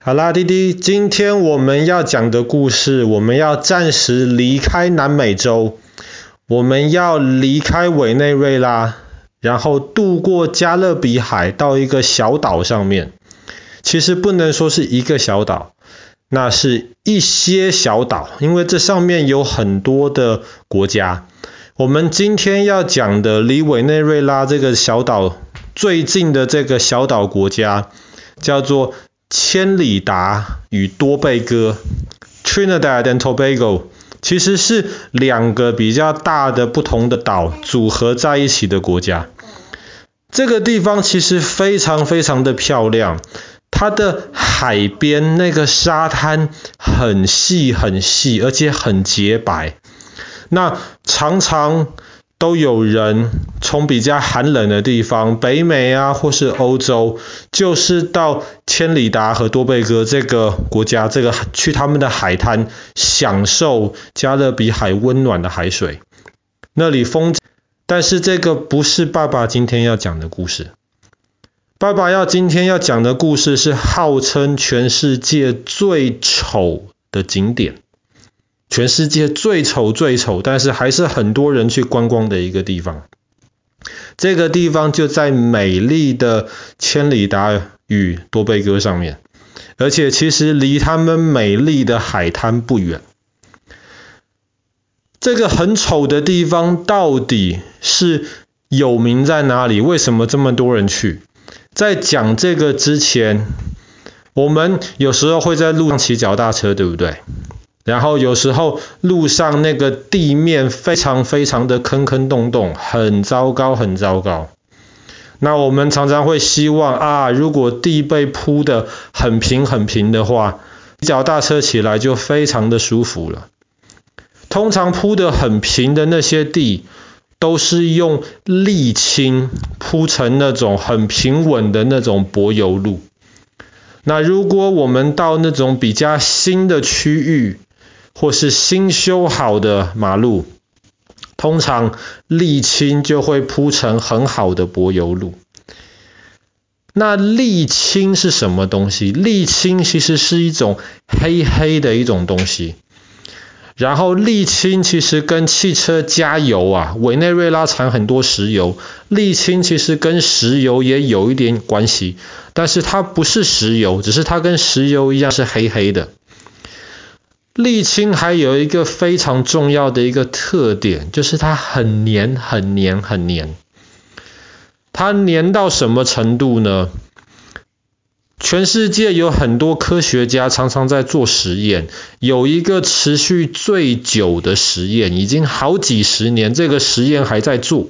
好啦，弟弟，今天我们要讲的故事，我们要暂时离开南美洲，我们要离开委内瑞拉，然后渡过加勒比海到一个小岛上面。其实不能说是一个小岛，那是一些小岛，因为这上面有很多的国家。我们今天要讲的离委内瑞拉这个小岛最近的这个小岛国家，叫做千里达与多贝哥 （Trinidad and Tobago），其实是两个比较大的不同的岛组合在一起的国家。这个地方其实非常非常的漂亮，它的海边那个沙滩很细很细，而且很洁白。那常常都有人从比较寒冷的地方，北美啊，或是欧洲，就是到千里达和多贝哥这个国家，这个去他们的海滩，享受加勒比海温暖的海水。那里风，但是这个不是爸爸今天要讲的故事。爸爸要今天要讲的故事是号称全世界最丑的景点。全世界最丑最丑，但是还是很多人去观光的一个地方。这个地方就在美丽的千里达与多贝哥上面，而且其实离他们美丽的海滩不远。这个很丑的地方到底是有名在哪里？为什么这么多人去？在讲这个之前，我们有时候会在路上骑脚踏车，对不对？然后有时候路上那个地面非常非常的坑坑洞洞，很糟糕很糟糕。那我们常常会希望啊，如果地被铺得很平很平的话，脚踏车起来就非常的舒服了。通常铺得很平的那些地，都是用沥青铺成那种很平稳的那种柏油路。那如果我们到那种比较新的区域，或是新修好的马路，通常沥青就会铺成很好的柏油路。那沥青是什么东西？沥青其实是一种黑黑的一种东西。然后沥青其实跟汽车加油啊，委内瑞拉产很多石油，沥青其实跟石油也有一点关系，但是它不是石油，只是它跟石油一样是黑黑的。沥青还有一个非常重要的一个特点，就是它很黏、很黏、很黏。它黏到什么程度呢？全世界有很多科学家常常在做实验，有一个持续最久的实验，已经好几十年，这个实验还在做。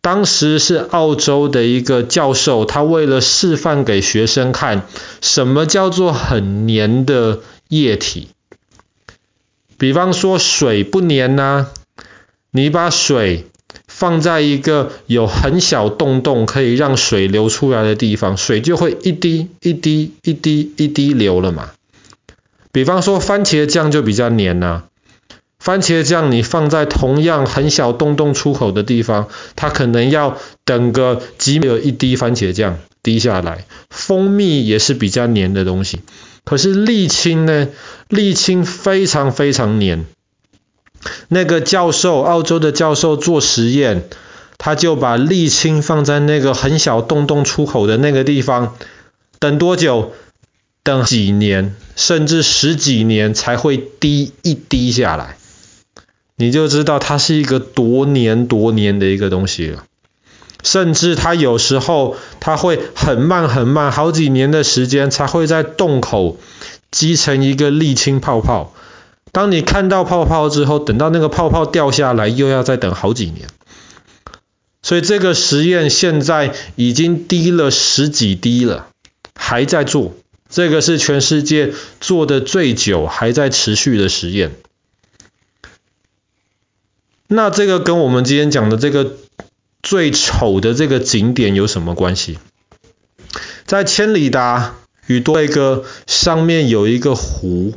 当时是澳洲的一个教授，他为了示范给学生看，什么叫做很黏的液体。比方说水不粘呐、你把水放在一个有很小洞洞可以让水流出来的地方，水就会一滴一滴一滴一滴流了嘛。比方说番茄酱就比较黏呐、番茄酱你放在同样很小洞洞出口的地方，它可能要等个几秒一滴番茄酱滴下来。蜂蜜也是比较黏的东西。可是沥青呢？沥青非常非常黏。那个教授，澳洲的教授做实验，他就把沥青放在那个很小洞洞出口的那个地方，等多久？等几年，甚至十几年才会滴一滴下来。你就知道它是一个多黏多黏的一个东西了。甚至它有时候它会很慢很慢，好几年的时间才会在洞口积成一个沥青泡泡。当你看到泡泡之后，等到那个泡泡掉下来，又要再等好几年。所以这个实验现在已经滴了十几滴了，还在做。这个是全世界做的最久，还在持续的实验。那这个跟我们今天讲的这个。最丑的这个景点有什么关系？在千里达与多贝哥上面有一个湖，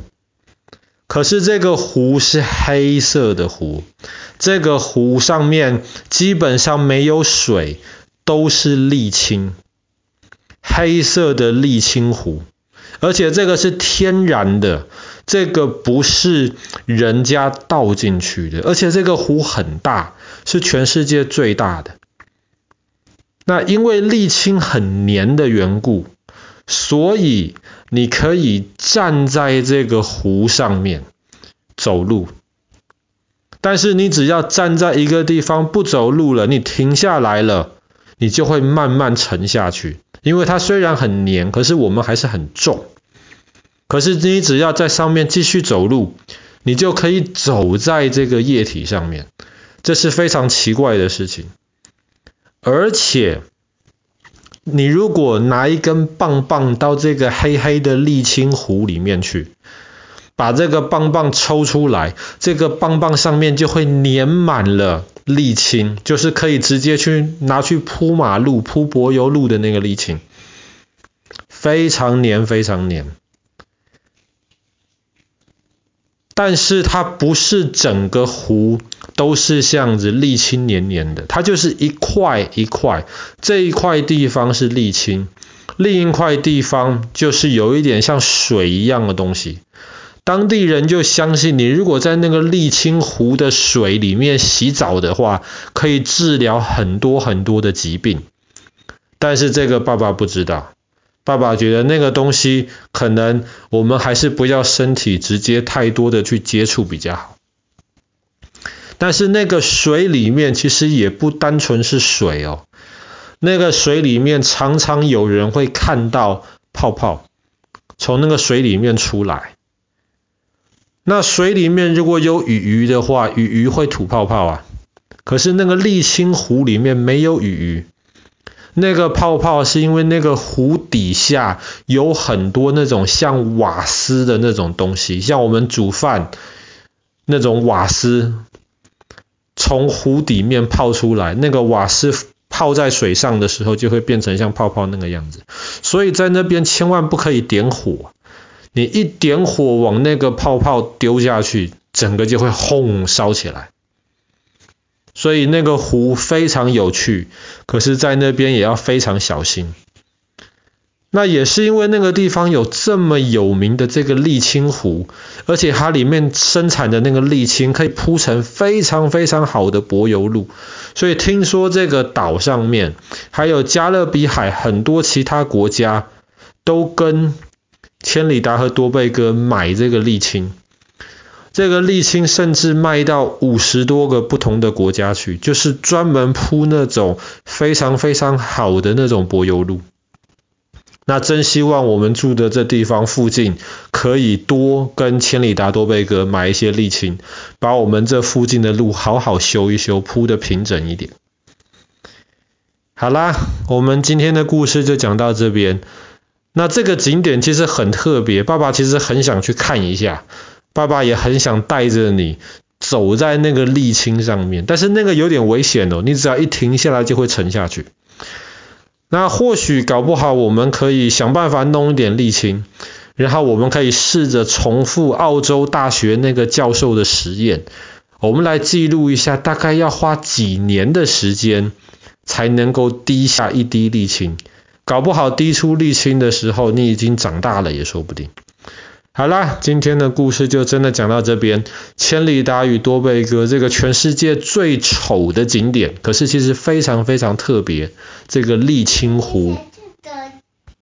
可是这个湖是黑色的湖，这个湖上面基本上没有水，都是沥青，黑色的沥青湖，而且这个是天然的，这个不是人家倒进去的，而且这个湖很大，是全世界最大的。那因为沥青很黏的缘故，所以你可以站在这个湖上面走路。但是你只要站在一个地方不走路了，你停下来了，你就会慢慢沉下去。因为它虽然很黏，可是我们还是很重。可是你只要在上面继续走路，你就可以走在这个液体上面。这是非常奇怪的事情。而且，你如果拿一根棒棒到这个黑黑的沥青湖里面去，把这个棒棒抽出来，这个棒棒上面就会粘满了沥青，就是可以直接去拿去铺马路、铺柏油路的那个沥青，非常粘，非常粘。但是它不是整个湖都是这样子沥青黏黏的，它就是一块一块，这一块地方是沥青，另一块地方就是有一点像水一样的东西。当地人就相信，你如果在那个沥青湖的水里面洗澡的话，可以治疗很多很多的疾病。但是这个爸爸不知道，爸爸觉得那个东西可能我们还是不要身体直接太多的去接触比较好。但是那个水里面其实也不单纯是水哦，那个水里面常常有人会看到泡泡从那个水里面出来。那水里面如果有鱼鱼的话，鱼鱼会吐泡泡啊。可是那个沥青湖里面没有鱼鱼，那个泡泡是因为那个湖底下有很多那种像瓦斯的那种东西，像我们煮饭那种瓦斯，从湖底面泡出来，那个瓦斯泡在水上的时候就会变成像泡泡那个样子。所以在那边千万不可以点火。你一点火往那个泡泡丢下去，整个就会轰烧起来。所以那个湖非常有趣，可是在那边也要非常小心。那也是因为那个地方有这么有名的这个沥青湖，而且它里面生产的那个沥青可以铺成非常非常好的柏油路，所以听说这个岛上面还有加勒比海很多其他国家都跟千里达和多贝哥买这个沥青，这个沥青甚至卖到五十多个不同的国家去，就是专门铺那种非常非常好的那种柏油路。那真希望我们住的这地方附近可以多跟千里达多贝格买一些沥青，把我们这附近的路好好修一修，铺得平整一点。好啦，我们今天的故事就讲到这边。那这个景点其实很特别，爸爸其实很想去看一下，爸爸也很想带着你走在那个沥青上面，但是那个有点危险哦，你只要一停下来就会沉下去。那或许搞不好我们可以想办法弄一点沥青，然后我们可以试着重复澳洲大学那个教授的实验，我们来记录一下大概要花几年的时间才能够滴下一滴沥青。搞不好滴出沥青的时候，你已经长大了也说不定。好啦，今天的故事就真的讲到这边。千里达与多贝哥这个全世界最丑的景点，可是其实非常非常特别。这个沥青湖